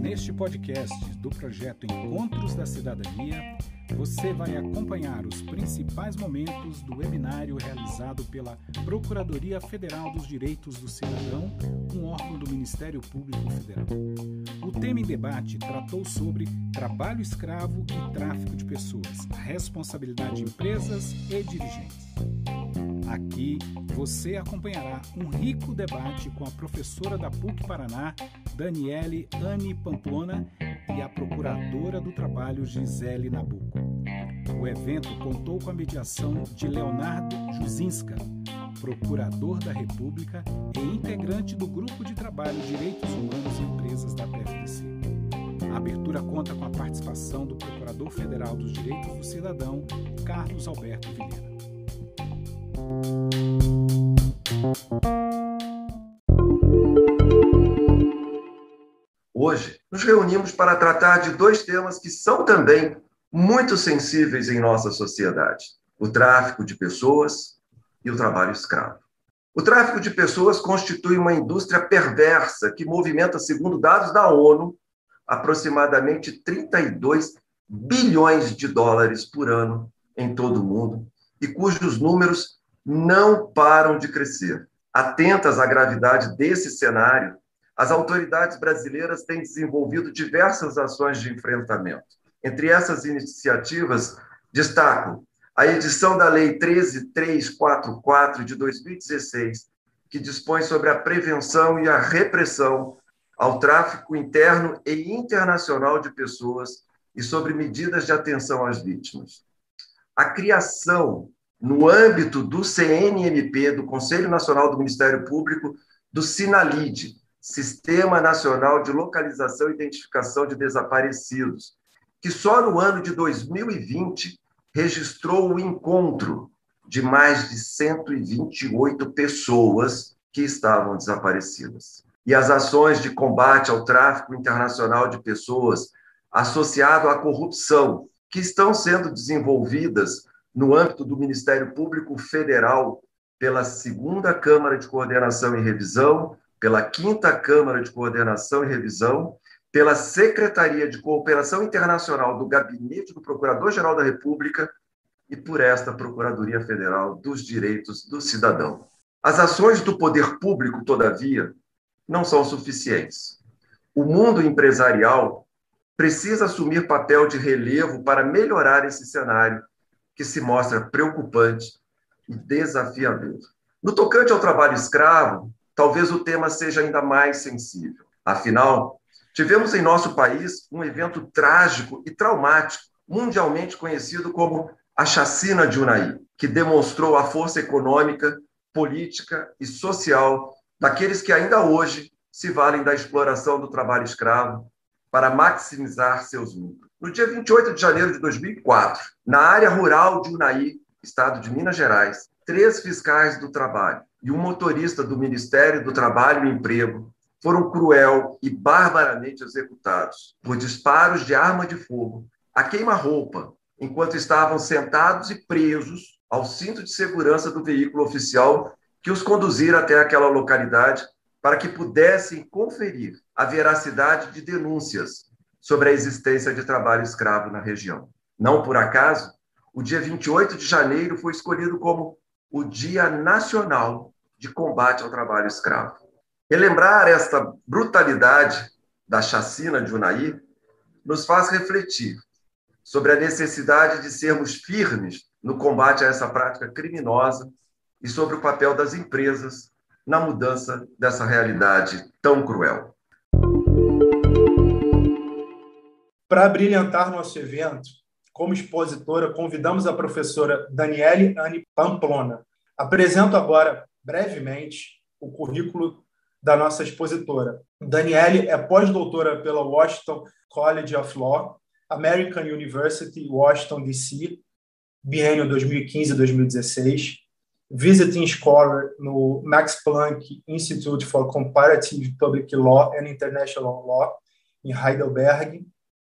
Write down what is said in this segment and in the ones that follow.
Neste podcast do projeto Encontros da Cidadania, você vai acompanhar os principais momentos do webinário realizado pela Procuradoria Federal dos Direitos do Cidadão, um órgão do Ministério Público Federal. O tema em debate tratou sobre trabalho escravo e tráfico de pessoas, responsabilidade de empresas e dirigentes. Aqui você acompanhará um rico debate com a professora da PUC Paraná, Daniele Anne Pamplona, e a procuradora do trabalho, Gisele Nabuco. O evento contou com a mediação de Leonardo Juzinska, procurador da República e integrante do Grupo de Trabalho Direitos Humanos e Empresas da PFDC. A abertura conta com a participação do Procurador Federal dos Direitos do Cidadão, Carlos Alberto Vilhena. Hoje, nos reunimos para tratar de dois temas que são também muito sensíveis em nossa sociedade: o tráfico de pessoas e o trabalho escravo. O tráfico de pessoas constitui uma indústria perversa que movimenta, segundo dados da ONU, aproximadamente 32 bilhões de dólares por ano em todo o mundo e cujos números não param de crescer. Atentas à gravidade desse cenário, as autoridades brasileiras têm desenvolvido diversas ações de enfrentamento. Entre essas iniciativas, destaco a edição da Lei 13344 de 2016, que dispõe sobre a prevenção e a repressão ao tráfico interno e internacional de pessoas e sobre medidas de atenção às vítimas. A criação, no âmbito do CNMP, do Conselho Nacional do Ministério Público, do SINALID, Sistema Nacional de Localização e Identificação de Desaparecidos, que só no ano de 2020 registrou o encontro de mais de 128 pessoas que estavam desaparecidas. E as ações de combate ao tráfico internacional de pessoas associado à corrupção, que estão sendo desenvolvidas no âmbito do Ministério Público Federal pela segunda Câmara de Coordenação e Revisão, pela quinta Câmara de Coordenação e Revisão pela Secretaria de Cooperação Internacional do Gabinete do Procurador-Geral da República e por esta Procuradoria Federal dos Direitos do Cidadão. As ações do poder público, todavia, não são suficientes. O mundo empresarial precisa assumir papel de relevo para melhorar esse cenário que se mostra preocupante e desafiador. No tocante ao trabalho escravo, talvez o tema seja ainda mais sensível. Afinal, Tivemos em nosso país um evento trágico e traumático, mundialmente conhecido como a Chacina de Unai, que demonstrou a força econômica, política e social daqueles que ainda hoje se valem da exploração do trabalho escravo para maximizar seus lucros. No dia 28 de janeiro de 2004, na área rural de Unai, estado de Minas Gerais, três fiscais do trabalho e um motorista do Ministério do Trabalho e Emprego foram cruel e barbaramente executados por disparos de arma de fogo a queima-roupa, enquanto estavam sentados e presos ao cinto de segurança do veículo oficial que os conduzira até aquela localidade para que pudessem conferir a veracidade de denúncias sobre a existência de trabalho escravo na região. Não por acaso, o dia 28 de janeiro foi escolhido como o Dia Nacional de Combate ao Trabalho Escravo. Relembrar esta brutalidade da chacina de Unai nos faz refletir sobre a necessidade de sermos firmes no combate a essa prática criminosa e sobre o papel das empresas na mudança dessa realidade tão cruel. Para brilhantar nosso evento, como expositora, convidamos a professora Daniele Anne Pamplona. Apresento agora, brevemente, o currículo da nossa expositora. Daniele é pós-doutora pela Washington College of Law, American University, Washington, D.C., biênio 2015-2016, visiting scholar no Max Planck Institute for Comparative Public Law and International Law, em Heidelberg,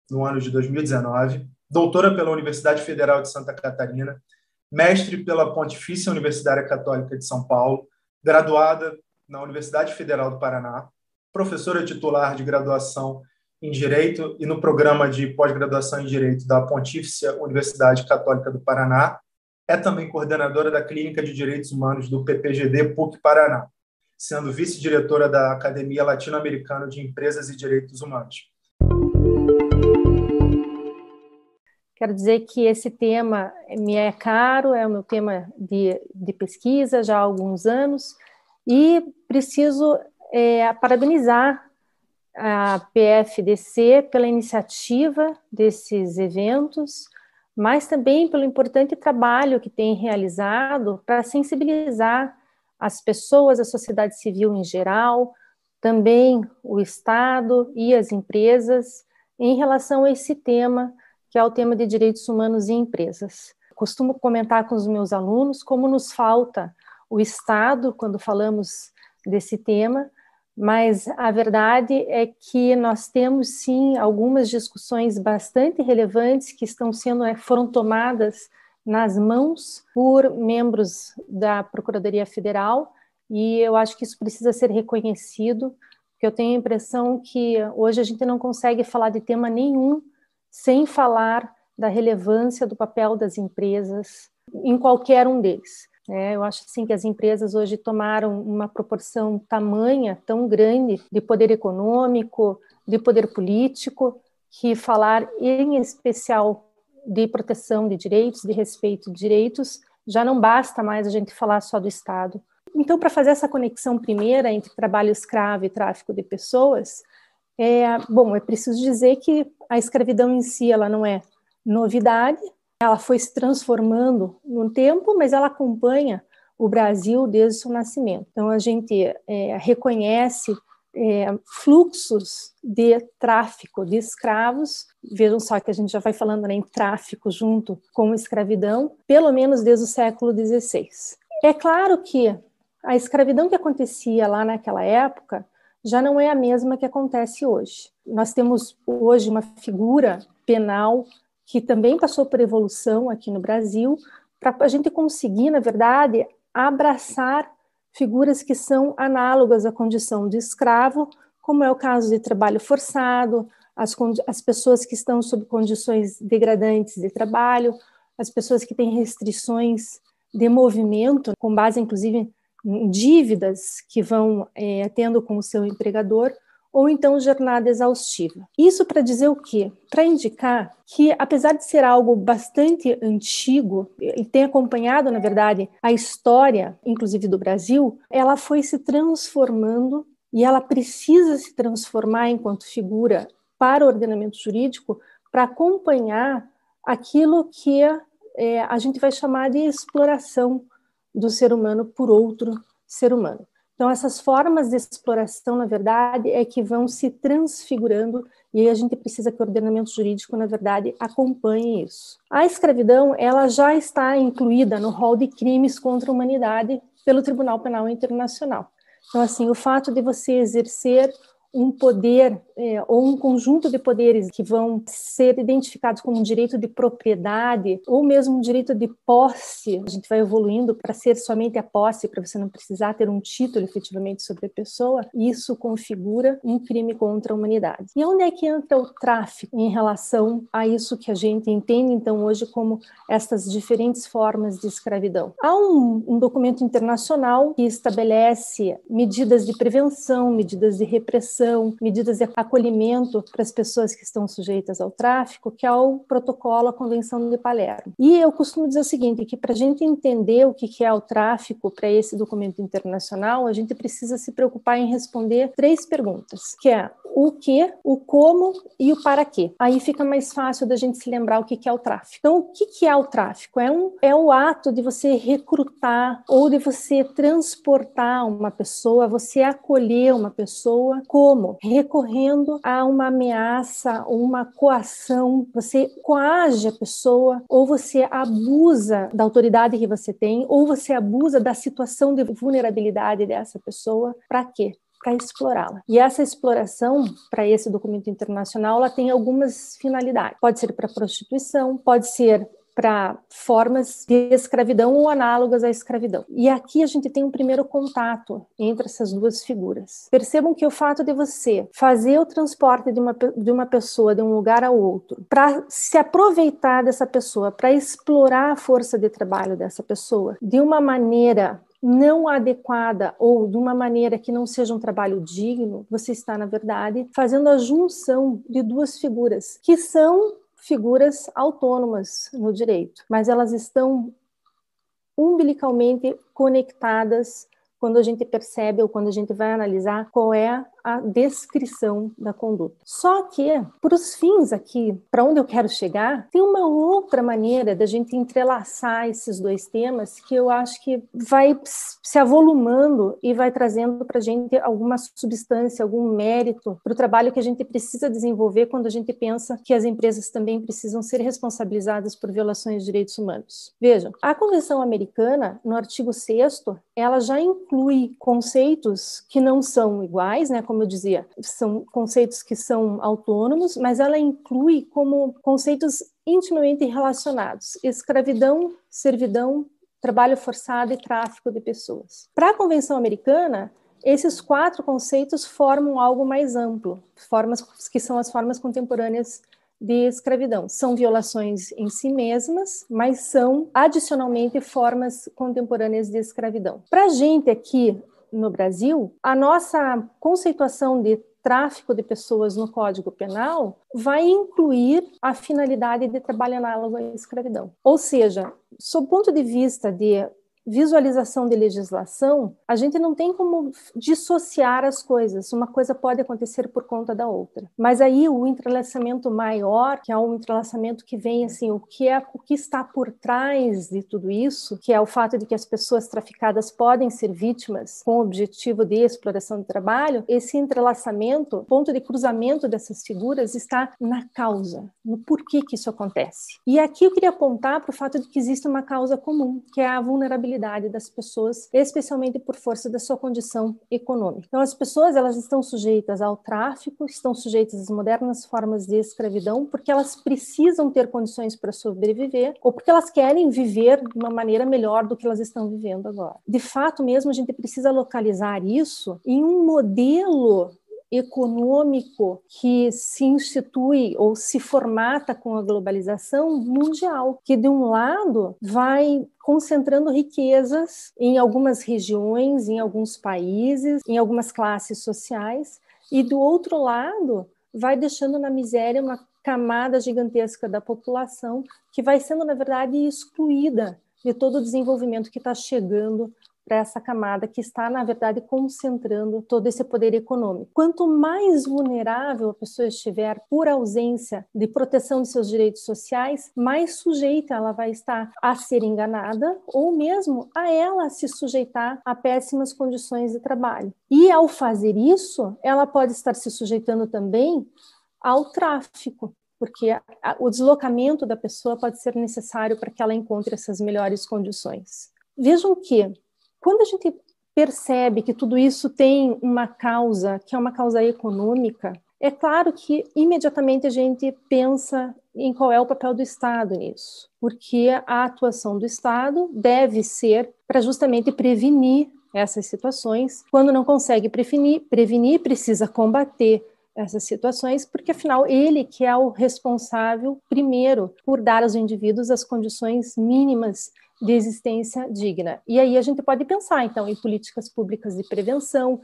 no ano de 2019, doutora pela Universidade Federal de Santa Catarina, mestre pela Pontifícia Universidade Católica de São Paulo, graduada na Universidade Federal do Paraná, professora titular de graduação em Direito e no programa de pós-graduação em Direito da Pontífice Universidade Católica do Paraná. É também coordenadora da Clínica de Direitos Humanos do PPGD PUC Paraná, sendo vice-diretora da Academia Latino-Americana de Empresas e Direitos Humanos. Quero dizer que esse tema me é caro, é o meu tema de, de pesquisa já há alguns anos, e preciso é, parabenizar a PFDC pela iniciativa desses eventos, mas também pelo importante trabalho que tem realizado para sensibilizar as pessoas, a sociedade civil em geral, também o Estado e as empresas em relação a esse tema, que é o tema de direitos humanos e empresas. Costumo comentar com os meus alunos como nos falta o Estado quando falamos desse tema, mas a verdade é que nós temos sim algumas discussões bastante relevantes que estão sendo é, foram tomadas nas mãos por membros da Procuradoria Federal e eu acho que isso precisa ser reconhecido, porque eu tenho a impressão que hoje a gente não consegue falar de tema nenhum sem falar da relevância do papel das empresas em qualquer um deles. É, eu acho assim que as empresas hoje tomaram uma proporção tamanha, tão grande, de poder econômico, de poder político, que falar em especial de proteção de direitos, de respeito de direitos, já não basta mais a gente falar só do Estado. Então, para fazer essa conexão primeira entre trabalho escravo e tráfico de pessoas, é, bom, é preciso dizer que a escravidão em si ela não é novidade, ela foi se transformando no tempo, mas ela acompanha o Brasil desde o seu nascimento. Então, a gente é, reconhece é, fluxos de tráfico de escravos. Vejam só que a gente já vai falando né, em tráfico junto com escravidão, pelo menos desde o século XVI. É claro que a escravidão que acontecia lá naquela época já não é a mesma que acontece hoje. Nós temos hoje uma figura penal que também passou por evolução aqui no Brasil, para a gente conseguir, na verdade, abraçar figuras que são análogas à condição de escravo, como é o caso de trabalho forçado, as, as pessoas que estão sob condições degradantes de trabalho, as pessoas que têm restrições de movimento, com base inclusive dívidas que vão é, tendo com o seu empregador, ou então jornada exaustiva. Isso para dizer o quê? Para indicar que, apesar de ser algo bastante antigo, e tem acompanhado, na verdade, a história, inclusive do Brasil, ela foi se transformando e ela precisa se transformar enquanto figura para o ordenamento jurídico para acompanhar aquilo que é, a gente vai chamar de exploração do ser humano por outro ser humano. Então, essas formas de exploração, na verdade, é que vão se transfigurando e aí a gente precisa que o ordenamento jurídico, na verdade, acompanhe isso. A escravidão, ela já está incluída no rol de crimes contra a humanidade pelo Tribunal Penal Internacional. Então, assim, o fato de você exercer um poder é, ou um conjunto de poderes que vão ser identificados como um direito de propriedade ou mesmo um direito de posse. A gente vai evoluindo para ser somente a posse, para você não precisar ter um título efetivamente sobre a pessoa. Isso configura um crime contra a humanidade. E onde é que entra o tráfico em relação a isso que a gente entende então hoje como essas diferentes formas de escravidão? Há um, um documento internacional que estabelece medidas de prevenção, medidas de repressão medidas de acolhimento para as pessoas que estão sujeitas ao tráfico, que é o protocolo, a Convenção de Palermo. E eu costumo dizer o seguinte, que para a gente entender o que é o tráfico para esse documento internacional, a gente precisa se preocupar em responder três perguntas, que é o que, o como e o para quê. Aí fica mais fácil da gente se lembrar o que é o tráfico. Então, o que é o tráfico? É, um, é o ato de você recrutar ou de você transportar uma pessoa, você acolher uma pessoa como? Recorrendo a uma ameaça uma coação. Você coage a pessoa ou você abusa da autoridade que você tem ou você abusa da situação de vulnerabilidade dessa pessoa. Para quê? Para explorá-la. E essa exploração, para esse documento internacional, ela tem algumas finalidades. Pode ser para prostituição, pode ser para formas de escravidão ou análogas à escravidão. E aqui a gente tem um primeiro contato entre essas duas figuras. Percebam que o fato de você fazer o transporte de uma, de uma pessoa de um lugar a outro, para se aproveitar dessa pessoa, para explorar a força de trabalho dessa pessoa de uma maneira não adequada ou de uma maneira que não seja um trabalho digno, você está, na verdade, fazendo a junção de duas figuras que são figuras autônomas no direito, mas elas estão umbilicalmente conectadas quando a gente percebe ou quando a gente vai analisar qual é a descrição da conduta. Só que, para os fins aqui, para onde eu quero chegar, tem uma outra maneira da gente entrelaçar esses dois temas que eu acho que vai se avolumando e vai trazendo para a gente alguma substância, algum mérito para o trabalho que a gente precisa desenvolver quando a gente pensa que as empresas também precisam ser responsabilizadas por violações de direitos humanos. Vejam, a Convenção Americana, no artigo 6 ela já inclui conceitos que não são iguais, né, como eu dizia, são conceitos que são autônomos, mas ela inclui como conceitos intimamente relacionados: escravidão, servidão, trabalho forçado e tráfico de pessoas. Para a Convenção Americana, esses quatro conceitos formam algo mais amplo, formas que são as formas contemporâneas de escravidão. São violações em si mesmas, mas são adicionalmente formas contemporâneas de escravidão. Para a gente aqui no Brasil, a nossa conceituação de tráfico de pessoas no Código Penal vai incluir a finalidade de trabalho análogo à escravidão. Ou seja, sob o ponto de vista de visualização de legislação, a gente não tem como dissociar as coisas. Uma coisa pode acontecer por conta da outra. Mas aí o entrelaçamento maior, que é um entrelaçamento que vem assim, o que é o que está por trás de tudo isso, que é o fato de que as pessoas traficadas podem ser vítimas com o objetivo de exploração de trabalho, esse entrelaçamento, ponto de cruzamento dessas figuras está na causa, no porquê que isso acontece. E aqui eu queria apontar para o fato de que existe uma causa comum, que é a vulnerabilidade das pessoas, especialmente por força da sua condição econômica. Então, as pessoas elas estão sujeitas ao tráfico, estão sujeitas às modernas formas de escravidão, porque elas precisam ter condições para sobreviver ou porque elas querem viver de uma maneira melhor do que elas estão vivendo agora. De fato, mesmo a gente precisa localizar isso em um modelo econômico que se institui ou se formata com a globalização mundial, que de um lado vai concentrando riquezas em algumas regiões, em alguns países, em algumas classes sociais, e do outro lado vai deixando na miséria uma camada gigantesca da população que vai sendo, na verdade, excluída de todo o desenvolvimento que está chegando para essa camada que está, na verdade, concentrando todo esse poder econômico. Quanto mais vulnerável a pessoa estiver por ausência de proteção de seus direitos sociais, mais sujeita ela vai estar a ser enganada ou mesmo a ela se sujeitar a péssimas condições de trabalho. E ao fazer isso, ela pode estar se sujeitando também ao tráfico, porque o deslocamento da pessoa pode ser necessário para que ela encontre essas melhores condições. Vejam que quando a gente percebe que tudo isso tem uma causa, que é uma causa econômica, é claro que imediatamente a gente pensa em qual é o papel do Estado nisso, porque a atuação do Estado deve ser para justamente prevenir essas situações. Quando não consegue prevenir, prevenir, precisa combater essas situações, porque afinal ele que é o responsável primeiro por dar aos indivíduos as condições mínimas de existência digna. E aí a gente pode pensar, então, em políticas públicas de prevenção,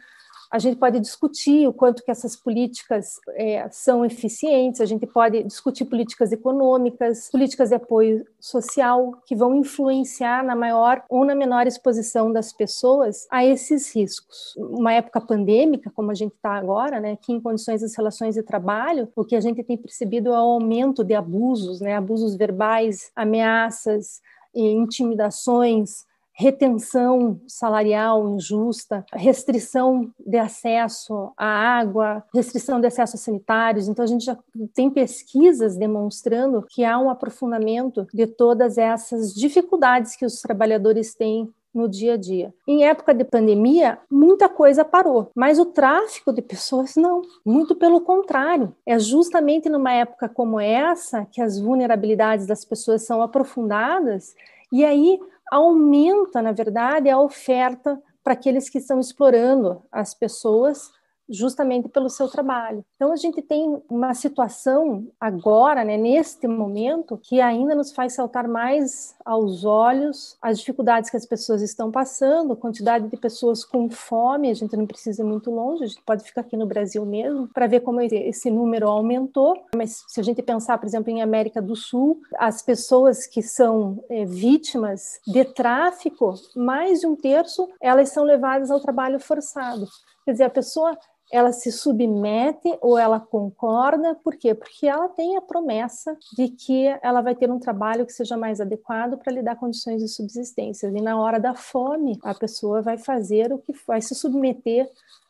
a gente pode discutir o quanto que essas políticas é, são eficientes, a gente pode discutir políticas econômicas, políticas de apoio social, que vão influenciar na maior ou na menor exposição das pessoas a esses riscos. Uma época pandêmica, como a gente está agora, né, que em condições das relações de trabalho, o que a gente tem percebido é o aumento de abusos, né, abusos verbais, ameaças, intimidações, retenção salarial injusta, restrição de acesso à água, restrição de acesso a sanitários. Então, a gente já tem pesquisas demonstrando que há um aprofundamento de todas essas dificuldades que os trabalhadores têm no dia a dia. Em época de pandemia, muita coisa parou, mas o tráfico de pessoas não, muito pelo contrário. É justamente numa época como essa que as vulnerabilidades das pessoas são aprofundadas e aí aumenta, na verdade, a oferta para aqueles que estão explorando as pessoas justamente pelo seu trabalho. Então a gente tem uma situação agora, né, neste momento, que ainda nos faz saltar mais aos olhos as dificuldades que as pessoas estão passando, a quantidade de pessoas com fome, a gente não precisa ir muito longe, a gente pode ficar aqui no Brasil mesmo para ver como esse número aumentou. Mas se a gente pensar, por exemplo, em América do Sul, as pessoas que são é, vítimas de tráfico, mais de um terço, elas são levadas ao trabalho forçado. Quer dizer, a pessoa ela se submete ou ela concorda, por quê? Porque ela tem a promessa de que ela vai ter um trabalho que seja mais adequado para lhe dar condições de subsistência. E na hora da fome, a pessoa vai fazer o que vai se submeter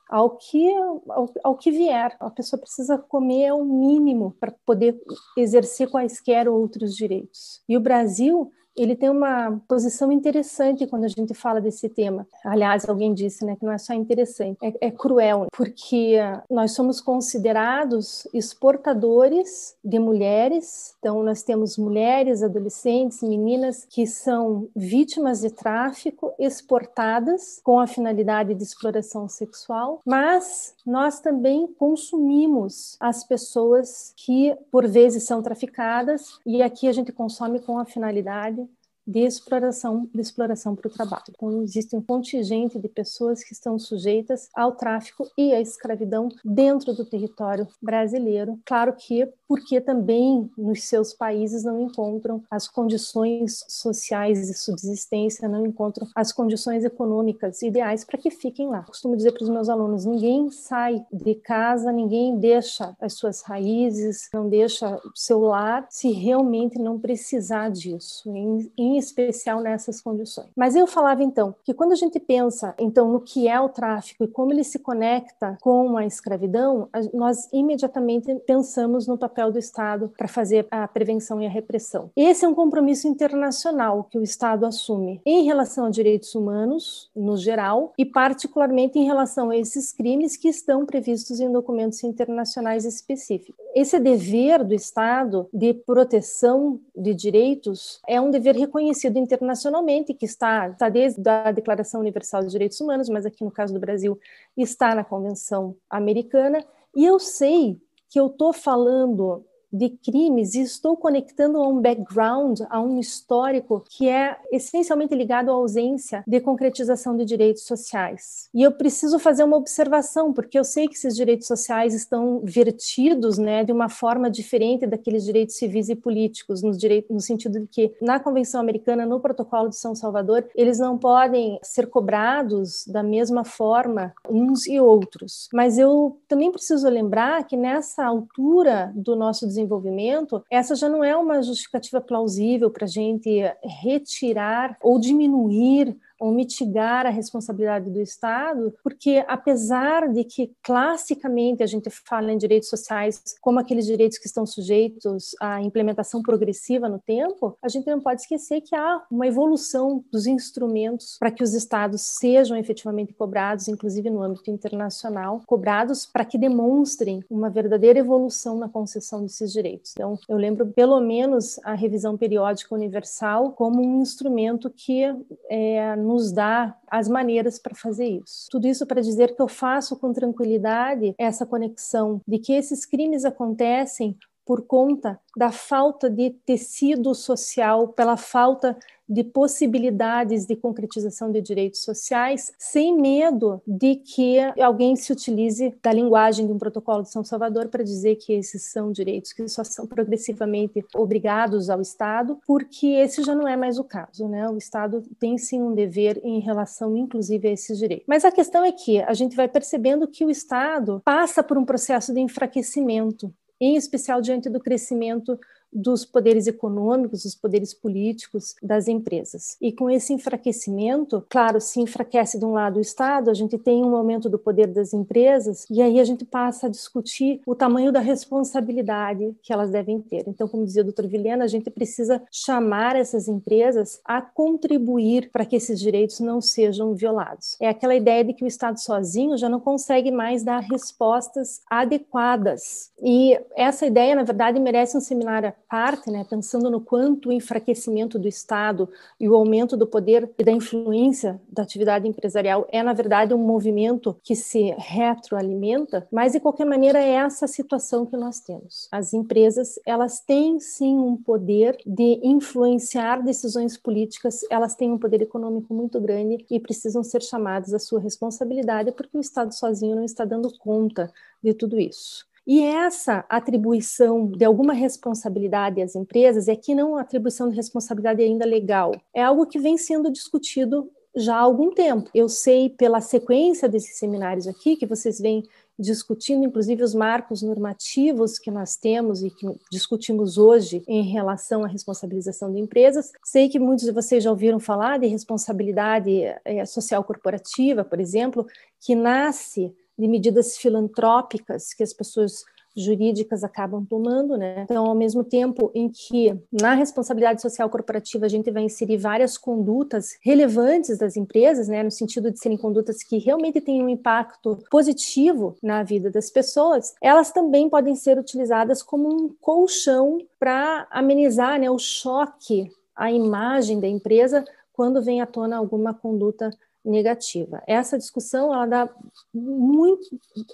ao que ao, ao, que vier. A pessoa precisa comer o mínimo para poder exercer quaisquer outros direitos. E o Brasil ele tem uma posição interessante quando a gente fala desse tema. Aliás, alguém disse né, que não é só interessante, é, é cruel, porque nós somos considerados exportadores de mulheres. Então, nós temos mulheres, adolescentes, meninas que são vítimas de tráfico, exportadas com a finalidade de exploração sexual, mas nós também consumimos as pessoas que, por vezes, são traficadas, e aqui a gente consome com a finalidade de exploração de exploração para o trabalho. Então existe um contingente de pessoas que estão sujeitas ao tráfico e à escravidão dentro do território brasileiro. Claro que porque também nos seus países não encontram as condições sociais de subsistência, não encontram as condições econômicas ideais para que fiquem lá. costumo dizer para os meus alunos: ninguém sai de casa, ninguém deixa as suas raízes, não deixa o seu lar se realmente não precisar disso, em, em especial nessas condições. Mas eu falava então que quando a gente pensa então no que é o tráfico e como ele se conecta com a escravidão, nós imediatamente pensamos no papel do Estado para fazer a prevenção e a repressão. Esse é um compromisso internacional que o Estado assume em relação a direitos humanos, no geral, e particularmente em relação a esses crimes que estão previstos em documentos internacionais específicos. Esse dever do Estado de proteção de direitos é um dever reconhecido internacionalmente, que está, está desde a Declaração Universal dos Direitos Humanos, mas aqui no caso do Brasil está na Convenção Americana. E eu sei que eu estou falando de crimes e estou conectando a um background, a um histórico que é essencialmente ligado à ausência de concretização de direitos sociais. E eu preciso fazer uma observação, porque eu sei que esses direitos sociais estão vertidos né, de uma forma diferente daqueles direitos civis e políticos, no, direito, no sentido de que na Convenção Americana, no Protocolo de São Salvador, eles não podem ser cobrados da mesma forma uns e outros. Mas eu também preciso lembrar que nessa altura do nosso desenvolvimento, desenvolvimento, essa já não é uma justificativa plausível para a gente retirar ou diminuir ou mitigar a responsabilidade do Estado, porque apesar de que classicamente a gente fala em direitos sociais como aqueles direitos que estão sujeitos à implementação progressiva no tempo, a gente não pode esquecer que há uma evolução dos instrumentos para que os Estados sejam efetivamente cobrados, inclusive no âmbito internacional, cobrados para que demonstrem uma verdadeira evolução na concessão desses direitos. Então, eu lembro pelo menos a revisão periódica universal como um instrumento que é, nos dá as maneiras para fazer isso. Tudo isso para dizer que eu faço com tranquilidade essa conexão de que esses crimes acontecem por conta da falta de tecido social, pela falta de possibilidades de concretização de direitos sociais, sem medo de que alguém se utilize da linguagem de um protocolo de São Salvador para dizer que esses são direitos que só são progressivamente obrigados ao Estado, porque esse já não é mais o caso, né? O Estado tem sim um dever em relação, inclusive, a esses direitos. Mas a questão é que a gente vai percebendo que o Estado passa por um processo de enfraquecimento em especial diante do crescimento dos poderes econômicos, dos poderes políticos das empresas. E com esse enfraquecimento, claro, se enfraquece de um lado o Estado, a gente tem um aumento do poder das empresas, e aí a gente passa a discutir o tamanho da responsabilidade que elas devem ter. Então, como dizia o doutor Vilhena, a gente precisa chamar essas empresas a contribuir para que esses direitos não sejam violados. É aquela ideia de que o Estado sozinho já não consegue mais dar respostas adequadas. E essa ideia, na verdade, merece um seminário parte, né, pensando no quanto o enfraquecimento do Estado e o aumento do poder e da influência da atividade empresarial é, na verdade, um movimento que se retroalimenta, mas, de qualquer maneira, é essa situação que nós temos. As empresas, elas têm, sim, um poder de influenciar decisões políticas, elas têm um poder econômico muito grande e precisam ser chamadas à sua responsabilidade, porque o Estado sozinho não está dando conta de tudo isso. E essa atribuição de alguma responsabilidade às empresas é que não atribuição de responsabilidade ainda legal. É algo que vem sendo discutido já há algum tempo. Eu sei pela sequência desses seminários aqui que vocês vêm discutindo, inclusive, os marcos normativos que nós temos e que discutimos hoje em relação à responsabilização de empresas. Sei que muitos de vocês já ouviram falar de responsabilidade é, social corporativa, por exemplo, que nasce de medidas filantrópicas que as pessoas jurídicas acabam tomando, né? Então, ao mesmo tempo em que na responsabilidade social corporativa a gente vai inserir várias condutas relevantes das empresas, né, no sentido de serem condutas que realmente têm um impacto positivo na vida das pessoas, elas também podem ser utilizadas como um colchão para amenizar, né, o choque à imagem da empresa quando vem à tona alguma conduta negativa. Essa discussão ela dá muito,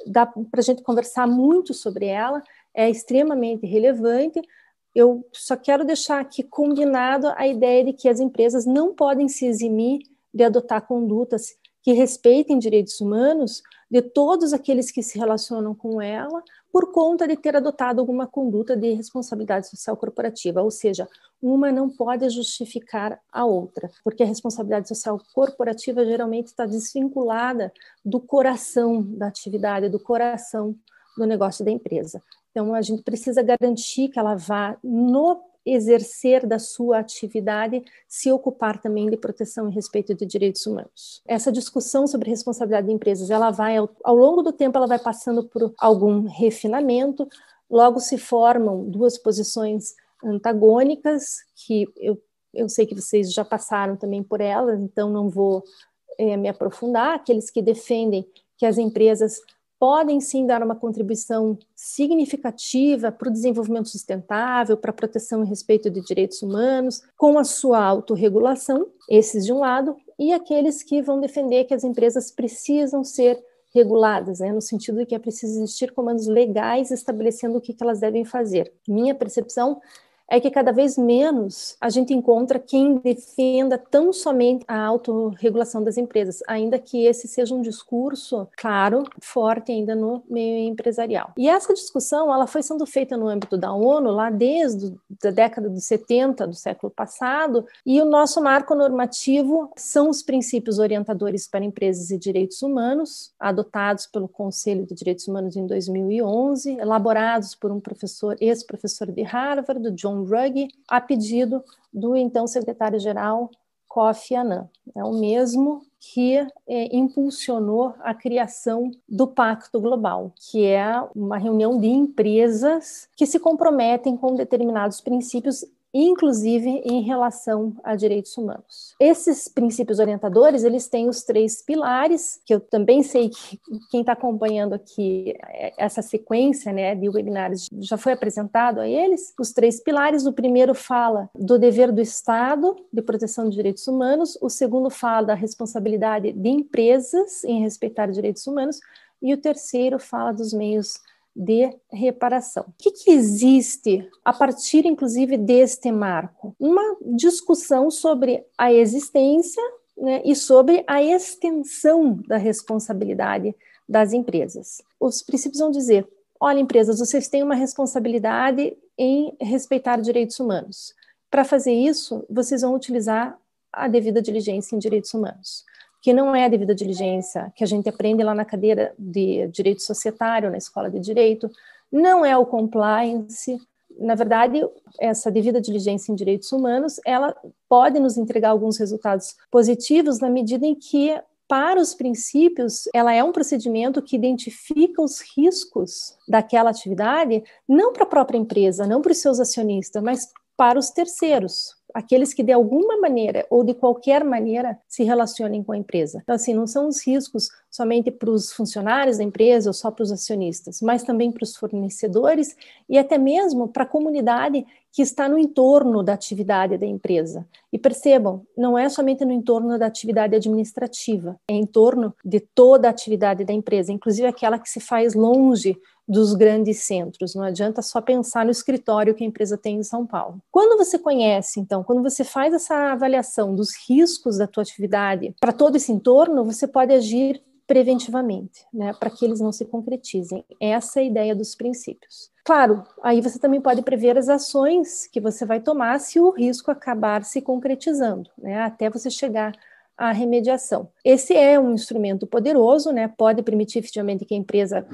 dá para a gente conversar muito sobre ela, é extremamente relevante. Eu só quero deixar aqui combinado a ideia de que as empresas não podem se eximir de adotar condutas que respeitem direitos humanos de todos aqueles que se relacionam com ela, por conta de ter adotado alguma conduta de responsabilidade social corporativa, ou seja, uma não pode justificar a outra, porque a responsabilidade social corporativa geralmente está desvinculada do coração da atividade, do coração do negócio da empresa. Então, a gente precisa garantir que ela vá no exercer da sua atividade se ocupar também de proteção e respeito de direitos humanos. Essa discussão sobre responsabilidade de empresas, ela vai ao, longo do tempo ela vai passando por algum refinamento, logo se formam duas posições antagônicas que eu, eu sei que vocês já passaram também por elas, então não vou é, me aprofundar. Aqueles que defendem que as empresas podem sim dar uma contribuição significativa para o desenvolvimento sustentável, para a proteção e respeito de direitos humanos, com a sua autorregulação, esses de um lado, e aqueles que vão defender que as empresas precisam ser reguladas, né, no sentido de que é preciso existir comandos legais estabelecendo o que, que elas devem fazer. Minha percepção é que cada vez menos a gente encontra quem defenda tão somente a autorregulação das empresas, ainda que esse seja um discurso, claro, forte ainda no meio empresarial. E essa discussão ela foi sendo feita no âmbito da ONU lá desde a década de 70 do século passado, e o nosso marco normativo são os princípios orientadores para empresas e direitos humanos, adotados pelo Conselho de Direitos Humanos em 2011, elaborados por um professor, ex-professor de Harvard, John John Ruggie, a pedido do então secretário-geral Kofi Annan. É o mesmo que é, impulsionou a criação do Pacto Global, que é uma reunião de empresas que se comprometem com determinados princípios inclusive em relação a direitos humanos. Esses princípios orientadores, eles têm os três pilares, que eu também sei que quem está acompanhando aqui essa sequência né, de webinars já foi apresentado a eles. Os três pilares, o primeiro fala do dever do Estado de proteção de direitos humanos, o segundo fala da responsabilidade de empresas em respeitar direitos humanos, e o terceiro fala dos meios de reparação. O que, que, existe a partir, inclusive, deste marco? Uma discussão sobre a existência né, e sobre a extensão da responsabilidade das empresas. Os princípios vão dizer: olha, empresas, vocês têm uma responsabilidade em respeitar direitos humanos. Para fazer isso, vocês vão utilizar a devida diligência em direitos humanos que não é devida diligência, que a gente aprende lá na cadeira de direito societário, na escola de direito, não é o compliance, na verdade, essa devida diligência em direitos humanos, ela pode nos entregar alguns resultados positivos na medida em que para os princípios, ela é um procedimento que identifica os riscos daquela atividade, não para a própria empresa, não para os seus acionistas, mas para os terceiros, aqueles que de alguma maneira ou de qualquer maneira se relacionem com a empresa. Então, assim, não são os riscos somente para os funcionários da empresa ou só para os acionistas, mas também para os fornecedores e até mesmo para a comunidade que está no entorno da atividade da empresa. E percebam, não é somente no entorno da atividade administrativa, é em torno de toda a atividade da empresa, inclusive aquela que se faz longe dos grandes centros. Não adianta só pensar no escritório que a empresa tem em São Paulo. Quando você conhece, então, quando você faz essa avaliação dos riscos da tua atividade para todo esse entorno, você pode agir preventivamente, né, para que eles não se concretizem. Essa é a ideia dos princípios. Claro, aí você também pode prever as ações que você vai tomar se o risco acabar se concretizando, né, até você chegar à remediação. Esse é um instrumento poderoso, né, pode permitir efetivamente que a empresa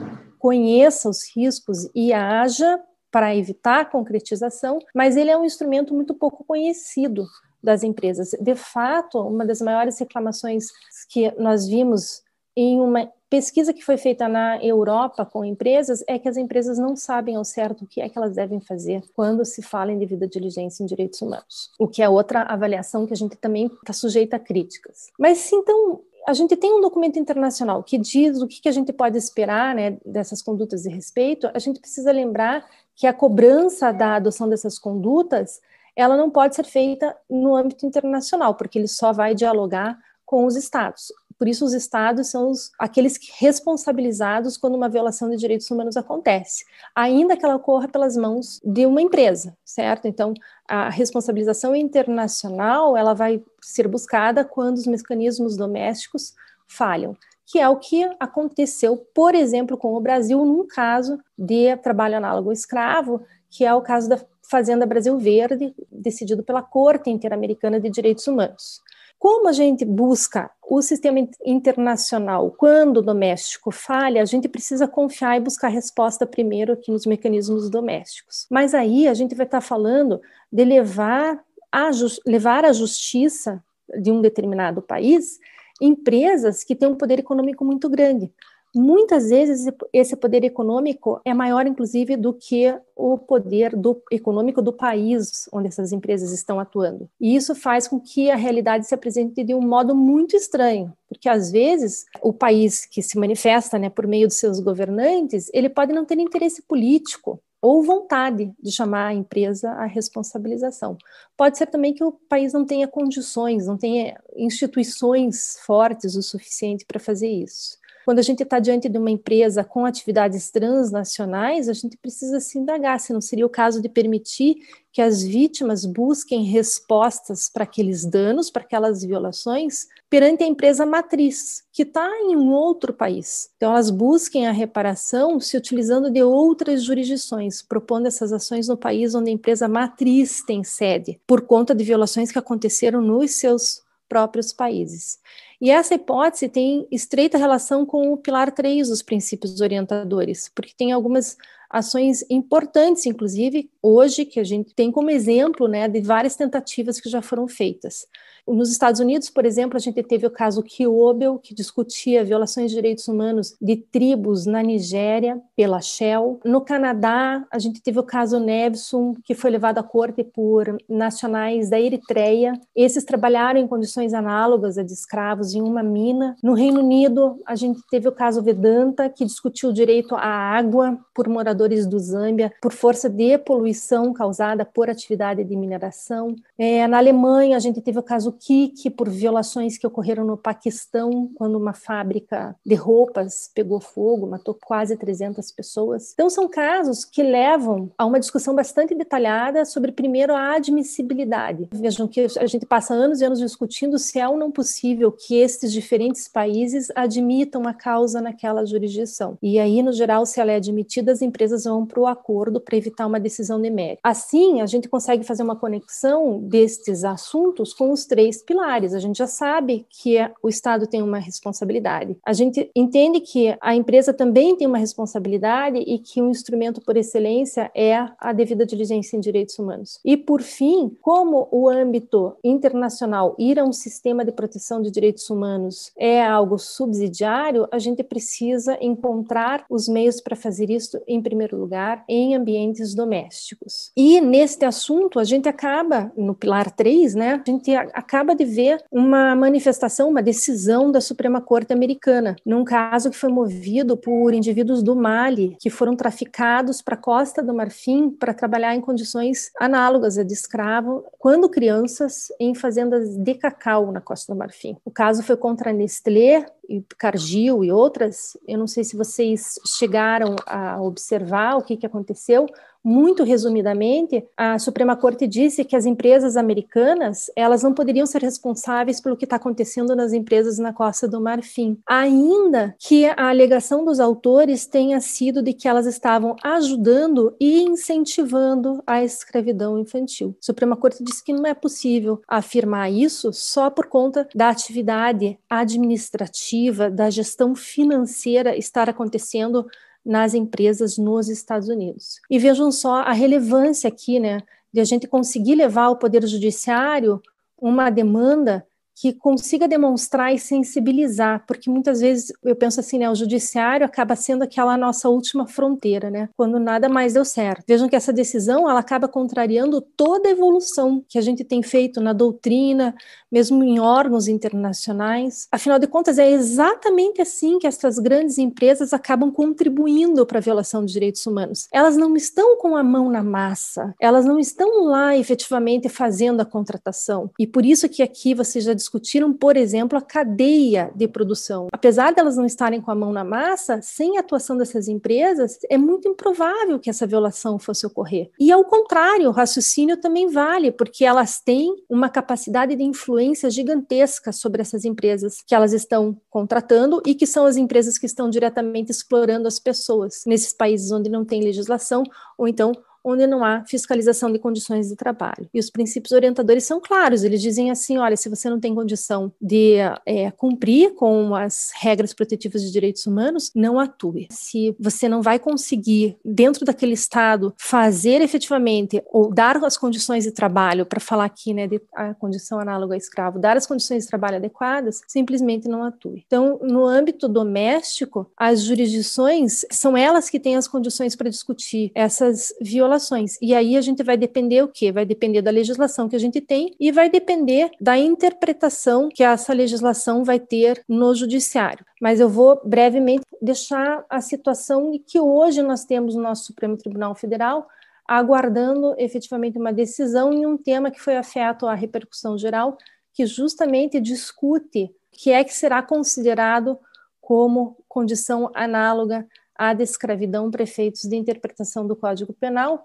conheça os riscos e haja para evitar a concretização, mas ele é um instrumento muito pouco conhecido das empresas. De fato, uma das maiores reclamações que nós vimos em uma pesquisa que foi feita na Europa com empresas é que as empresas não sabem ao certo o que é que elas devem fazer quando se fala em devida diligência em direitos humanos, o que é outra avaliação que a gente também está sujeita a críticas. Mas então a gente tem um documento internacional que diz o que, que a gente pode esperar né, dessas condutas de respeito. A gente precisa lembrar que a cobrança da adoção dessas condutas ela não pode ser feita no âmbito internacional, porque ele só vai dialogar com os estados. Por isso, os estados são os, aqueles responsabilizados quando uma violação de direitos humanos acontece, ainda que ela ocorra pelas mãos de uma empresa, certo? Então, a responsabilização internacional ela vai ser buscada quando os mecanismos domésticos falham que é o que aconteceu, por exemplo, com o Brasil num caso de trabalho análogo escravo, que é o caso da Fazenda Brasil Verde, decidido pela Corte Interamericana de Direitos Humanos. Como a gente busca o sistema internacional quando o doméstico falha, a gente precisa confiar e buscar resposta primeiro aqui nos mecanismos domésticos. Mas aí a gente vai estar falando de levar a, levar a justiça de um determinado país empresas que têm um poder econômico muito grande. Muitas vezes esse poder econômico é maior, inclusive, do que o poder do, econômico do país onde essas empresas estão atuando. E isso faz com que a realidade se apresente de um modo muito estranho, porque às vezes o país que se manifesta né, por meio dos seus governantes, ele pode não ter interesse político ou vontade de chamar a empresa à responsabilização. Pode ser também que o país não tenha condições, não tenha instituições fortes o suficiente para fazer isso. Quando a gente está diante de uma empresa com atividades transnacionais, a gente precisa se indagar se não seria o caso de permitir que as vítimas busquem respostas para aqueles danos, para aquelas violações, perante a empresa matriz, que está em um outro país. Então, elas busquem a reparação se utilizando de outras jurisdições, propondo essas ações no país onde a empresa matriz tem sede, por conta de violações que aconteceram nos seus próprios países. E essa hipótese tem estreita relação com o pilar 3 dos princípios orientadores, porque tem algumas ações importantes, inclusive hoje, que a gente tem como exemplo né, de várias tentativas que já foram feitas. Nos Estados Unidos, por exemplo, a gente teve o caso Kiobel, que discutia violações de direitos humanos de tribos na Nigéria pela Shell. No Canadá, a gente teve o caso Nevsum, que foi levado à corte por nacionais da Eritreia. Esses trabalharam em condições análogas a de escravos em uma mina. No Reino Unido, a gente teve o caso Vedanta, que discutiu o direito à água por moradores do Zâmbia por força de poluição causada por atividade de mineração. É, na Alemanha, a gente teve o caso Kik, por violações que ocorreram no Paquistão, quando uma fábrica de roupas pegou fogo, matou quase 300 pessoas. Então, são casos que levam a uma discussão bastante detalhada sobre, primeiro, a admissibilidade. Vejam que a gente passa anos e anos discutindo se é ou não possível que esses diferentes países admitam a causa naquela jurisdição. E aí, no geral, se ela é admitida, as empresas empresas vão para o acordo para evitar uma decisão de mérito. Assim, a gente consegue fazer uma conexão destes assuntos com os três pilares. A gente já sabe que o Estado tem uma responsabilidade. A gente entende que a empresa também tem uma responsabilidade e que um instrumento por excelência é a devida diligência em direitos humanos. E, por fim, como o âmbito internacional ir a um sistema de proteção de direitos humanos é algo subsidiário, a gente precisa encontrar os meios para fazer isso, em primeiro lugar, em ambientes domésticos. E neste assunto, a gente acaba, no pilar 3, né, a gente acaba de ver uma manifestação, uma decisão da Suprema Corte Americana, num caso que foi movido por indivíduos do Mali, que foram traficados para a costa do Marfim para trabalhar em condições análogas a de escravo, quando crianças, em fazendas de cacau na costa do Marfim. O caso foi contra a Nestlé, e Cargill e outras, eu não sei se vocês chegaram a observar o que, que aconteceu, muito resumidamente, a Suprema Corte disse que as empresas americanas elas não poderiam ser responsáveis pelo que está acontecendo nas empresas na Costa do Marfim, ainda que a alegação dos autores tenha sido de que elas estavam ajudando e incentivando a escravidão infantil. A Suprema Corte disse que não é possível afirmar isso só por conta da atividade administrativa, da gestão financeira estar acontecendo nas empresas nos Estados Unidos. E vejam só a relevância aqui, né, de a gente conseguir levar ao Poder Judiciário uma demanda que consiga demonstrar e sensibilizar, porque muitas vezes eu penso assim, né, o judiciário acaba sendo aquela nossa última fronteira, né, quando nada mais deu certo. Vejam que essa decisão, ela acaba contrariando toda a evolução que a gente tem feito na doutrina, mesmo em órgãos internacionais. Afinal de contas, é exatamente assim que essas grandes empresas acabam contribuindo para a violação dos direitos humanos. Elas não estão com a mão na massa, elas não estão lá efetivamente fazendo a contratação. E por isso que aqui vocês já discutiram, por exemplo, a cadeia de produção. Apesar delas não estarem com a mão na massa, sem a atuação dessas empresas, é muito improvável que essa violação fosse ocorrer. E ao contrário, o raciocínio também vale, porque elas têm uma capacidade de influência gigantesca sobre essas empresas que elas estão contratando e que são as empresas que estão diretamente explorando as pessoas nesses países onde não tem legislação ou então onde não há fiscalização de condições de trabalho. E os princípios orientadores são claros, eles dizem assim: olha, se você não tem condição de é, cumprir com as regras protetivas de direitos humanos, não atue. Se você não vai conseguir, dentro daquele Estado, fazer efetivamente ou dar as condições de trabalho, para falar aqui, né, de a condição análoga a escravo, dar as condições de trabalho adequadas, simplesmente não atue. Então, no âmbito doméstico, as jurisdições são elas que têm as condições para discutir essas violações violações. E aí a gente vai depender o quê? Vai depender da legislação que a gente tem e vai depender da interpretação que essa legislação vai ter no judiciário. Mas eu vou brevemente deixar a situação que hoje nós temos no nosso Supremo Tribunal Federal aguardando efetivamente uma decisão em um tema que foi afeto à repercussão geral, que justamente discute o que é que será considerado como condição análoga à de escravidão para efeitos de interpretação do Código Penal,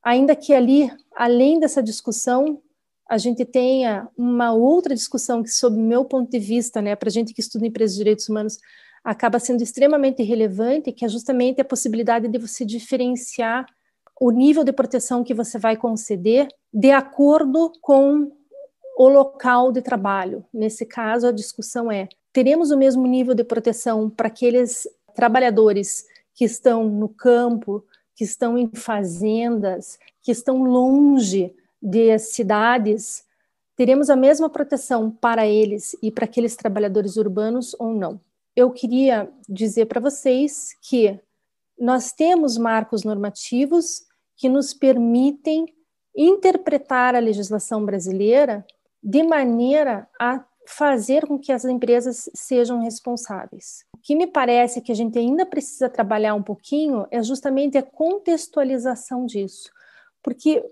ainda que ali, além dessa discussão, a gente tenha uma outra discussão que, sob meu ponto de vista, né, para gente que estuda empresas de direitos humanos, acaba sendo extremamente relevante, que é justamente a possibilidade de você diferenciar o nível de proteção que você vai conceder de acordo com o local de trabalho. Nesse caso, a discussão é: teremos o mesmo nível de proteção para aqueles trabalhadores que estão no campo, que estão em fazendas, que estão longe de cidades, teremos a mesma proteção para eles e para aqueles trabalhadores urbanos ou não? Eu queria dizer para vocês que nós temos marcos normativos que nos permitem interpretar a legislação brasileira de maneira a fazer com que as empresas sejam responsáveis que me parece que a gente ainda precisa trabalhar um pouquinho é justamente a contextualização disso. Porque,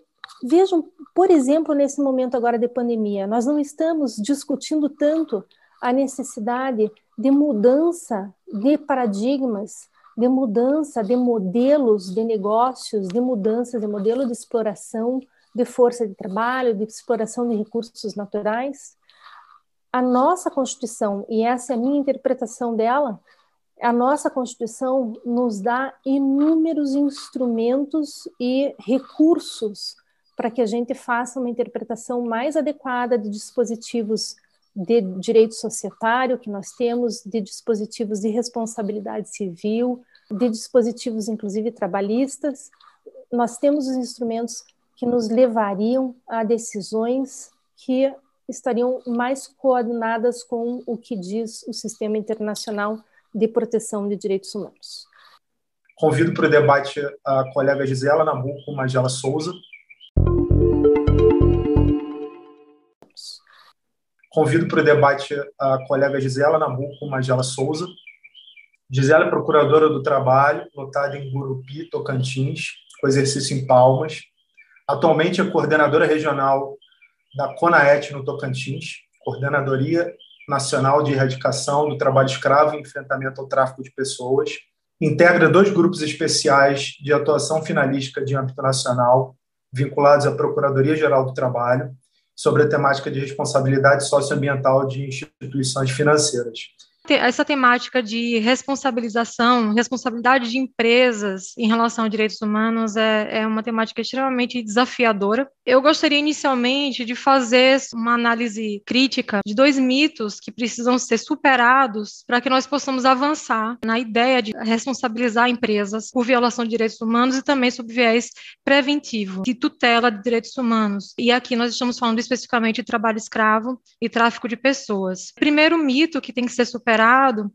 vejam, por exemplo, nesse momento agora de pandemia, nós não estamos discutindo tanto a necessidade de mudança de paradigmas, de mudança de modelos de negócios, de mudança de modelo de exploração de força de trabalho, de exploração de recursos naturais, a nossa Constituição, e essa é a minha interpretação dela, a nossa Constituição nos dá inúmeros instrumentos e recursos para que a gente faça uma interpretação mais adequada de dispositivos de direito societário que nós temos, de dispositivos de responsabilidade civil, de dispositivos, inclusive, trabalhistas. Nós temos os instrumentos que nos levariam a decisões que estariam mais coordenadas com o que diz o sistema internacional de proteção de direitos humanos. Convido para o debate a colega Gisela Nabuco Magela Souza. Convido para o debate a colega Gisela Nabuco Magela Souza. Gisela é procuradora do trabalho, lotada em Gurupi, Tocantins, com exercício em Palmas. Atualmente é coordenadora regional da CONAET no Tocantins, Coordenadoria Nacional de Erradicação do Trabalho Escravo e Enfrentamento ao Tráfico de Pessoas. Integra dois grupos especiais de atuação finalística de âmbito nacional, vinculados à Procuradoria-Geral do Trabalho, sobre a temática de responsabilidade socioambiental de instituições financeiras essa temática de responsabilização, responsabilidade de empresas em relação a direitos humanos é, é, uma temática extremamente desafiadora. Eu gostaria inicialmente de fazer uma análise crítica de dois mitos que precisam ser superados para que nós possamos avançar na ideia de responsabilizar empresas por violação de direitos humanos e também sob viés preventivo, de tutela de direitos humanos. E aqui nós estamos falando especificamente de trabalho escravo e tráfico de pessoas. Primeiro mito que tem que ser superado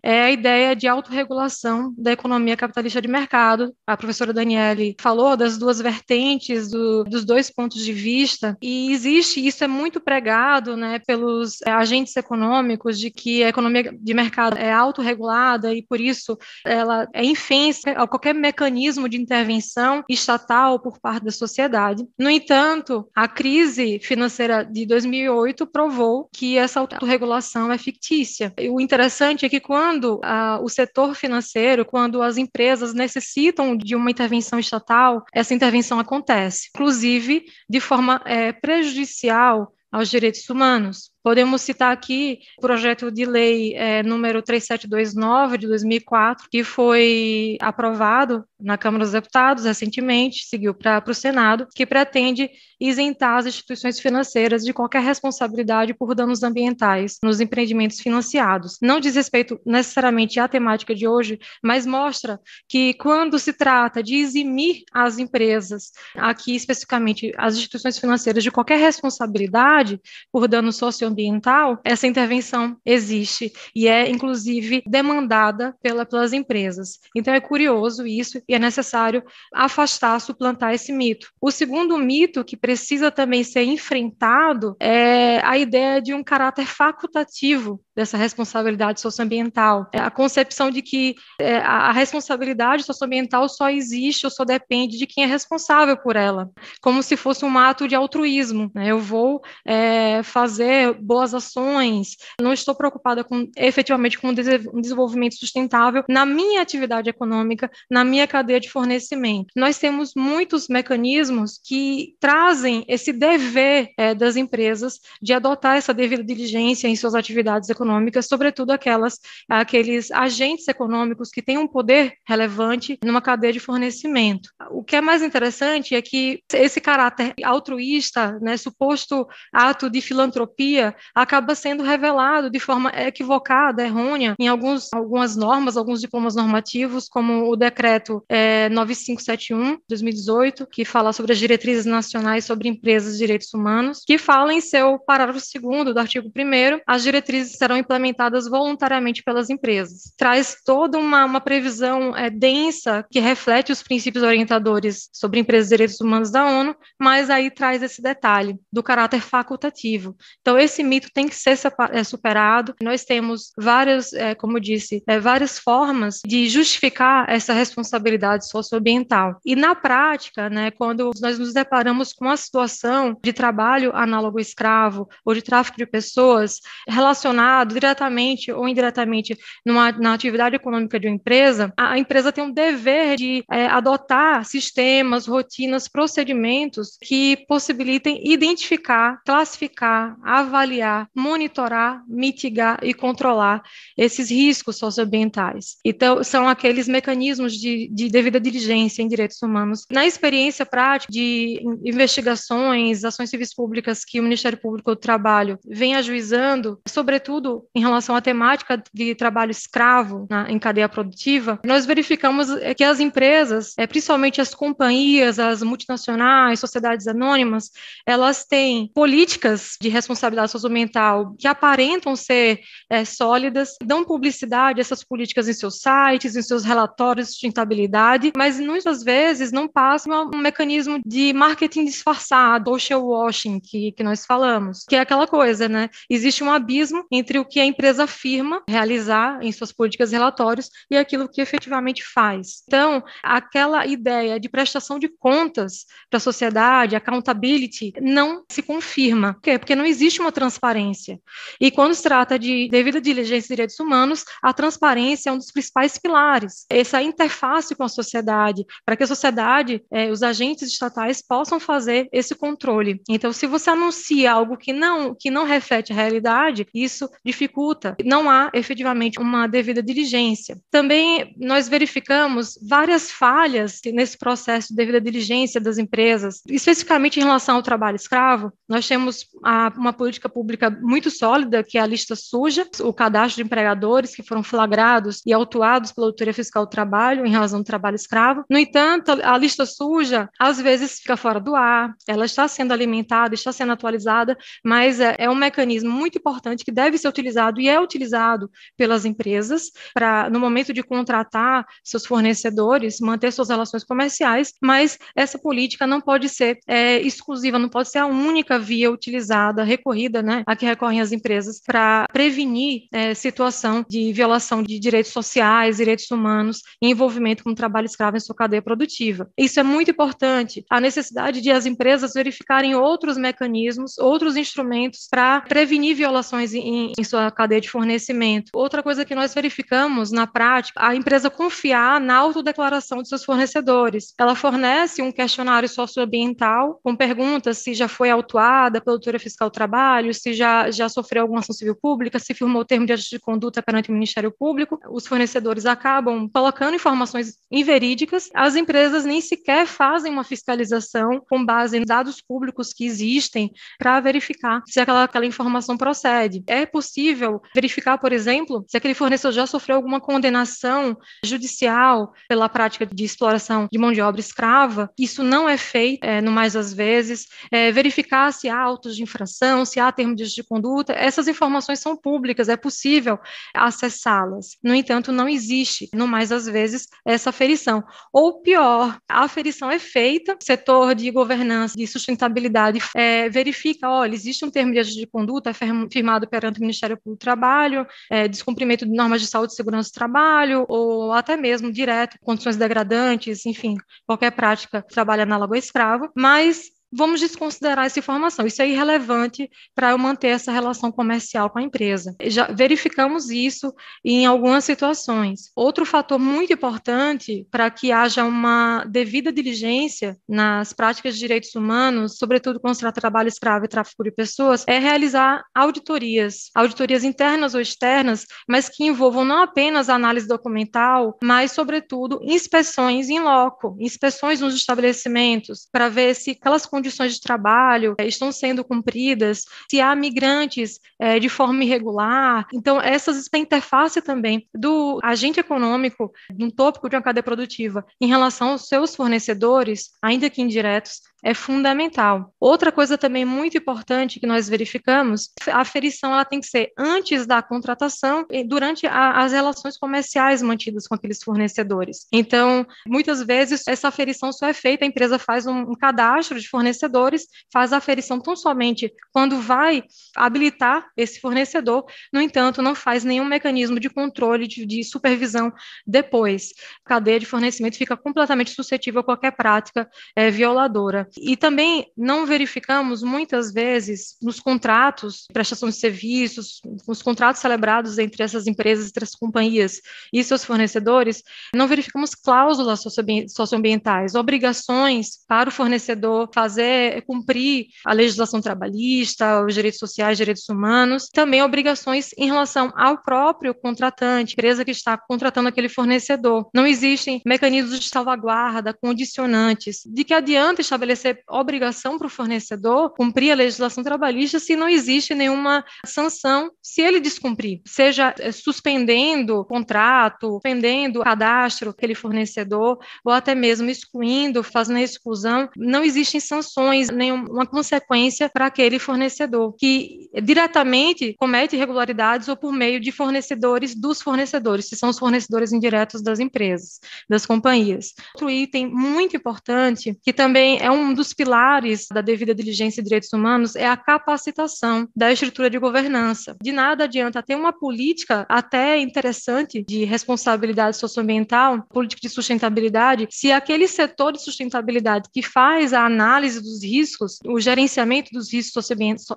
é a ideia de autorregulação da economia capitalista de mercado. A professora Daniele falou das duas vertentes, do, dos dois pontos de vista, e existe, isso é muito pregado né, pelos é, agentes econômicos, de que a economia de mercado é autorregulada e, por isso, ela é infensa a qualquer mecanismo de intervenção estatal por parte da sociedade. No entanto, a crise financeira de 2008 provou que essa autorregulação é fictícia. O interessante interessante é que quando ah, o setor financeiro, quando as empresas necessitam de uma intervenção estatal, essa intervenção acontece, inclusive de forma é, prejudicial aos direitos humanos. Podemos citar aqui o projeto de lei é, número 3729 de 2004, que foi aprovado na Câmara dos Deputados recentemente, seguiu para o Senado, que pretende isentar as instituições financeiras de qualquer responsabilidade por danos ambientais nos empreendimentos financiados. Não diz respeito necessariamente à temática de hoje, mas mostra que quando se trata de eximir as empresas, aqui especificamente as instituições financeiras, de qualquer responsabilidade por danos socioambientais, ambiental, essa intervenção existe e é, inclusive, demandada pela, pelas empresas. Então, é curioso isso e é necessário afastar, suplantar esse mito. O segundo mito que precisa também ser enfrentado é a ideia de um caráter facultativo dessa responsabilidade socioambiental. É a concepção de que é, a responsabilidade socioambiental só existe ou só depende de quem é responsável por ela, como se fosse um ato de altruísmo. Né? Eu vou é, fazer boas ações, não estou preocupada com efetivamente com um desenvolvimento sustentável na minha atividade econômica, na minha cadeia de fornecimento. Nós temos muitos mecanismos que trazem esse dever é, das empresas de adotar essa devida diligência em suas atividades econômicas, sobretudo aquelas aqueles agentes econômicos que têm um poder relevante numa cadeia de fornecimento. O que é mais interessante é que esse caráter altruísta, né, suposto ato de filantropia, acaba sendo revelado de forma equivocada, errônea, em alguns, algumas normas, alguns diplomas normativos, como o decreto é, 9571, 2018, que fala sobre as diretrizes nacionais sobre empresas e direitos humanos, que fala em seu parágrafo 2 do artigo 1 as diretrizes serão implementadas voluntariamente pelas empresas. Traz toda uma, uma previsão é, densa que reflete os princípios orientadores sobre empresas e direitos humanos da ONU, mas aí traz esse detalhe do caráter facultativo. Então, esse mito tem que ser é, superado. Nós temos várias, é, como disse, é, várias formas de justificar essa responsabilidade socioambiental. E na prática, né, quando nós nos deparamos com a situação de trabalho análogo escravo ou de tráfico de pessoas relacionado diretamente ou indiretamente numa, na atividade econômica de uma empresa, a empresa tem um dever de é, adotar sistemas, rotinas, procedimentos que possibilitem identificar, classificar, avaliar avaliar, monitorar, mitigar e controlar esses riscos socioambientais. Então, são aqueles mecanismos de, de devida diligência em direitos humanos. Na experiência prática de investigações, ações civis públicas que o Ministério Público do Trabalho vem ajuizando, sobretudo em relação à temática de trabalho escravo na, em cadeia produtiva, nós verificamos que as empresas, é, principalmente as companhias, as multinacionais, sociedades anônimas, elas têm políticas de responsabilidade socioambiental que aparentam ser é, sólidas, dão publicidade a essas políticas em seus sites, em seus relatórios de sustentabilidade, mas muitas vezes não passam um mecanismo de marketing disfarçado, ou show washing, que, que nós falamos, que é aquela coisa, né? Existe um abismo entre o que a empresa afirma realizar em suas políticas e relatórios e aquilo que efetivamente faz. Então, aquela ideia de prestação de contas para a sociedade, accountability, não se confirma. Por quê? Porque não existe uma transparência. E quando se trata de devida diligência de direitos humanos, a transparência é um dos principais pilares. Essa interface com a sociedade, para que a sociedade, eh, os agentes estatais possam fazer esse controle. Então, se você anuncia algo que não que não reflete a realidade, isso dificulta. Não há efetivamente uma devida diligência. Também nós verificamos várias falhas nesse processo de devida diligência das empresas, especificamente em relação ao trabalho escravo. Nós temos a, uma política pública muito sólida, que é a lista suja, o cadastro de empregadores que foram flagrados e autuados pela Autoria Fiscal do Trabalho em razão do trabalho escravo. No entanto, a lista suja às vezes fica fora do ar, ela está sendo alimentada, está sendo atualizada, mas é, é um mecanismo muito importante que deve ser utilizado e é utilizado pelas empresas para, no momento de contratar seus fornecedores, manter suas relações comerciais, mas essa política não pode ser é, exclusiva, não pode ser a única via utilizada, recorrida, né, a que recorrem as empresas para prevenir é, situação de violação de direitos sociais, direitos humanos e envolvimento com o trabalho escravo em sua cadeia produtiva. Isso é muito importante. A necessidade de as empresas verificarem outros mecanismos, outros instrumentos para prevenir violações em, em sua cadeia de fornecimento. Outra coisa que nós verificamos na prática, a empresa confiar na autodeclaração de seus fornecedores. Ela fornece um questionário socioambiental com perguntas se já foi autuada pela Doutora Fiscal do Trabalho, se já, já sofreu alguma ação civil pública, se firmou o termo de ajuste de conduta perante o Ministério Público. Os fornecedores acabam colocando informações inverídicas, as empresas nem sequer fazem uma fiscalização com base em dados públicos que existem para verificar se aquela, aquela informação procede. É possível verificar, por exemplo, se aquele fornecedor já sofreu alguma condenação judicial pela prática de exploração de mão de obra escrava. Isso não é feito, é, no mais das vezes. É, verificar se há autos de infração, se há termo de conduta. Essas informações são públicas, é possível acessá-las. No entanto, não existe, no mais das vezes, essa aferição. Ou pior, a aferição é feita, setor de governança, de sustentabilidade, é, verifica, olha, existe um termo de de conduta firmado perante o Ministério Público do Trabalho, é, descumprimento de normas de saúde e segurança do trabalho, ou até mesmo direto, condições degradantes, enfim, qualquer prática de trabalho análogo ao escravo, mas vamos desconsiderar essa informação. Isso é irrelevante para eu manter essa relação comercial com a empresa. Já verificamos isso em algumas situações. Outro fator muito importante para que haja uma devida diligência nas práticas de direitos humanos, sobretudo contra trabalho escravo e tráfico de pessoas, é realizar auditorias, auditorias internas ou externas, mas que envolvam não apenas análise documental, mas, sobretudo, inspeções em loco, inspeções nos estabelecimentos, para ver se aquelas condições condições de trabalho é, estão sendo cumpridas, se há migrantes é, de forma irregular. Então, essas, essa interface também do agente econômico, um tópico de uma cadeia produtiva, em relação aos seus fornecedores, ainda que indiretos, é fundamental. Outra coisa também muito importante que nós verificamos, a aferição ela tem que ser antes da contratação e durante a, as relações comerciais mantidas com aqueles fornecedores. Então, muitas vezes essa aferição só é feita, a empresa faz um, um cadastro de fornecedores, faz a aferição tão somente quando vai habilitar esse fornecedor, no entanto, não faz nenhum mecanismo de controle, de, de supervisão depois. A cadeia de fornecimento fica completamente suscetível a qualquer prática é, violadora. E também não verificamos muitas vezes nos contratos, prestação de serviços, nos contratos celebrados entre essas empresas, entre as companhias e seus fornecedores, não verificamos cláusulas socioambientais, obrigações para o fornecedor fazer, cumprir a legislação trabalhista, os direitos sociais, direitos humanos, também obrigações em relação ao próprio contratante, empresa que está contratando aquele fornecedor. Não existem mecanismos de salvaguarda, condicionantes. De que adianta estabelecer obrigação para o fornecedor cumprir a legislação trabalhista se não existe nenhuma sanção se ele descumprir, seja eh, suspendendo o contrato, suspendendo o cadastro daquele fornecedor, ou até mesmo excluindo, fazendo a exclusão, não existem sanções, nenhuma consequência para aquele fornecedor, que diretamente comete irregularidades ou por meio de fornecedores dos fornecedores, que são os fornecedores indiretos das empresas, das companhias. Outro item muito importante, que também é um dos pilares da devida diligência e direitos humanos, é a capacitação da estrutura de governança. De nada adianta ter uma política até interessante de responsabilidade socioambiental, política de sustentabilidade, se aquele setor de sustentabilidade que faz a análise dos riscos, o gerenciamento dos riscos,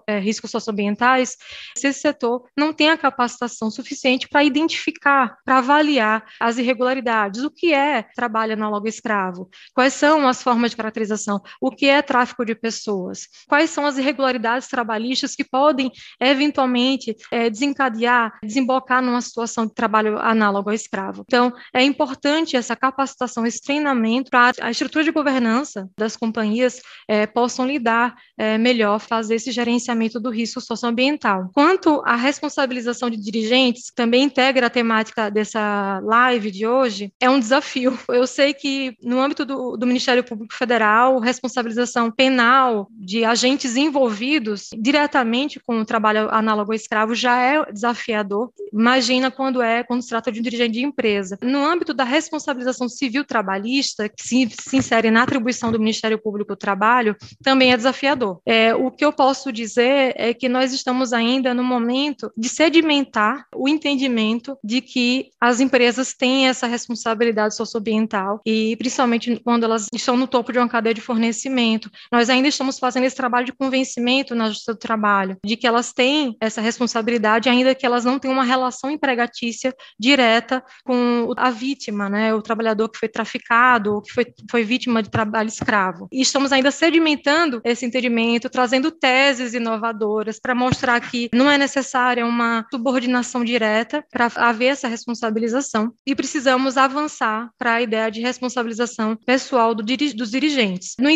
é, riscos socioambientais, se esse setor não tem a capacitação suficiente para identificar, para avaliar as irregularidades, o que é trabalho análogo escravo, quais são as formas de caracterização, o que é tráfico de pessoas, quais são as irregularidades trabalhistas que podem eventualmente é, desencadear, desembocar numa situação de trabalho análogo ao escravo. Então, é importante essa capacitação, esse treinamento para a estrutura de governança das companhias é, possam lidar é, melhor, fazer esse gerenciamento do risco socioambiental. Quanto à responsabilização de dirigentes, também integra a temática dessa live de hoje, é um desafio. Eu sei que no âmbito do, do Ministério Público Federal, responsabilização penal de agentes envolvidos diretamente com o trabalho análogo ao escravo já é desafiador. Imagina quando é quando se trata de um dirigente de empresa. No âmbito da responsabilização civil trabalhista, que se, se insere na atribuição do Ministério Público do Trabalho, também é desafiador. É, o que eu posso dizer é que nós estamos ainda no momento de sedimentar o entendimento de que as empresas têm essa responsabilidade socioambiental e principalmente quando elas estão no topo de uma cadeia de fornecimento. Nós ainda estamos fazendo esse trabalho de convencimento na justiça do trabalho, de que elas têm essa responsabilidade, ainda que elas não tenham uma relação empregatícia direta com a vítima, né, o trabalhador que foi traficado, ou que foi, foi vítima de trabalho escravo. E estamos ainda sedimentando esse entendimento, trazendo teses inovadoras para mostrar que não é necessária uma subordinação direta para haver essa responsabilização e precisamos avançar para a ideia de responsabilização pessoal do, dos dirigentes. No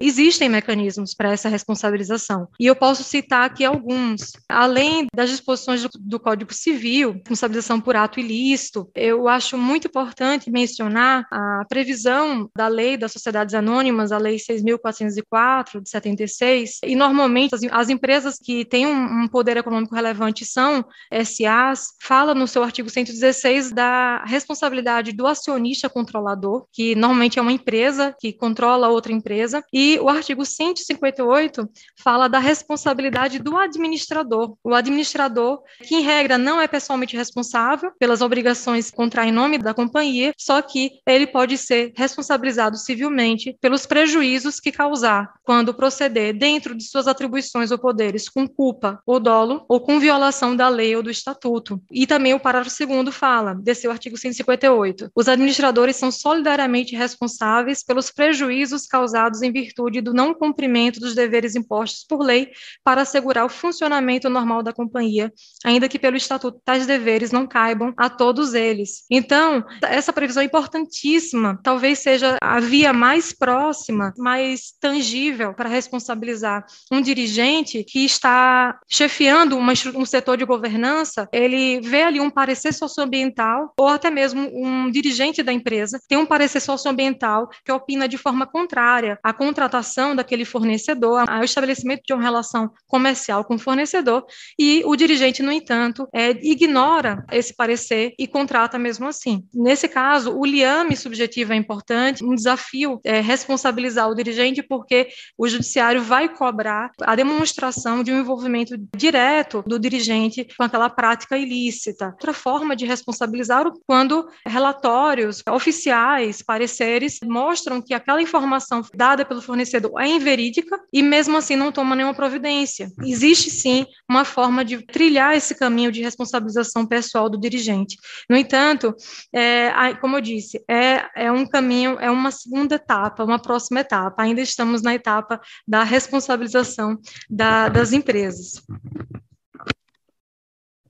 existem mecanismos para essa responsabilização. E eu posso citar aqui alguns. Além das disposições do, Código Civil, responsabilização por ato ilícito, eu acho muito importante mencionar a previsão da lei das sociedades anônimas, a lei 6.404 de 76, e normalmente as, as empresas que têm um, poder econômico relevante são SAs, fala no seu artigo 116 da responsabilidade do acionista controlador, que normalmente é uma empresa que controla outra empresa, e o artigo 158 fala da responsabilidade do administrador. O administrador, que em regra não é pessoalmente responsável pelas obrigações contrair em nome da companhia, só que ele pode ser responsabilizado civilmente pelos prejuízos que causar quando proceder dentro de suas atribuições ou poderes com culpa ou dolo ou com violação da lei ou do estatuto. E também o parágrafo segundo fala, desse artigo 158, os administradores são solidariamente responsáveis pelos prejuízos causados em virtude do não cumprimento dos deveres impostos por lei para assegurar o funcionamento normal da companhia, ainda que pelo estatuto tais deveres não caibam a todos eles. Então, essa previsão é importantíssima, talvez seja a via mais próxima, mais tangível para responsabilizar um dirigente que está chefiando uma, um setor de governança, ele vê ali um parecer socioambiental, ou até mesmo um dirigente da empresa tem um parecer socioambiental que opina de forma contrária à contratação daquele fornecedor, ao estabelecimento de uma relação comercial com o fornecedor, e o dirigente, no entanto, é, ignora esse parecer e contrata mesmo assim. Nesse caso, o liame subjetivo é importante, um desafio é responsabilizar o dirigente, porque o judiciário vai cobrar a demonstração de um envolvimento direto do dirigente com aquela prática ilícita. Outra forma de responsabilizar quando relatórios oficiais, pareceres, mostram que aquela informação da dada pelo fornecedor é inverídica e mesmo assim não toma nenhuma providência. Existe sim uma forma de trilhar esse caminho de responsabilização pessoal do dirigente. No entanto, é, como eu disse, é, é um caminho, é uma segunda etapa, uma próxima etapa. Ainda estamos na etapa da responsabilização da, das empresas.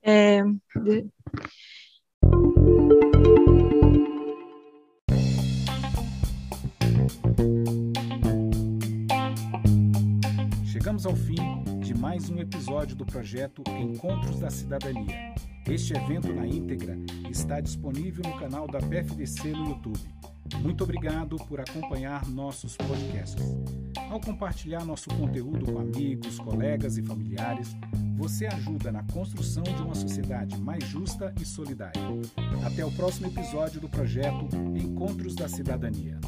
É, de... Chegamos ao fim de mais um episódio do projeto Encontros da Cidadania. Este evento na íntegra está disponível no canal da PFDC no YouTube. Muito obrigado por acompanhar nossos podcasts. Ao compartilhar nosso conteúdo com amigos, colegas e familiares, você ajuda na construção de uma sociedade mais justa e solidária. Até o próximo episódio do projeto Encontros da Cidadania.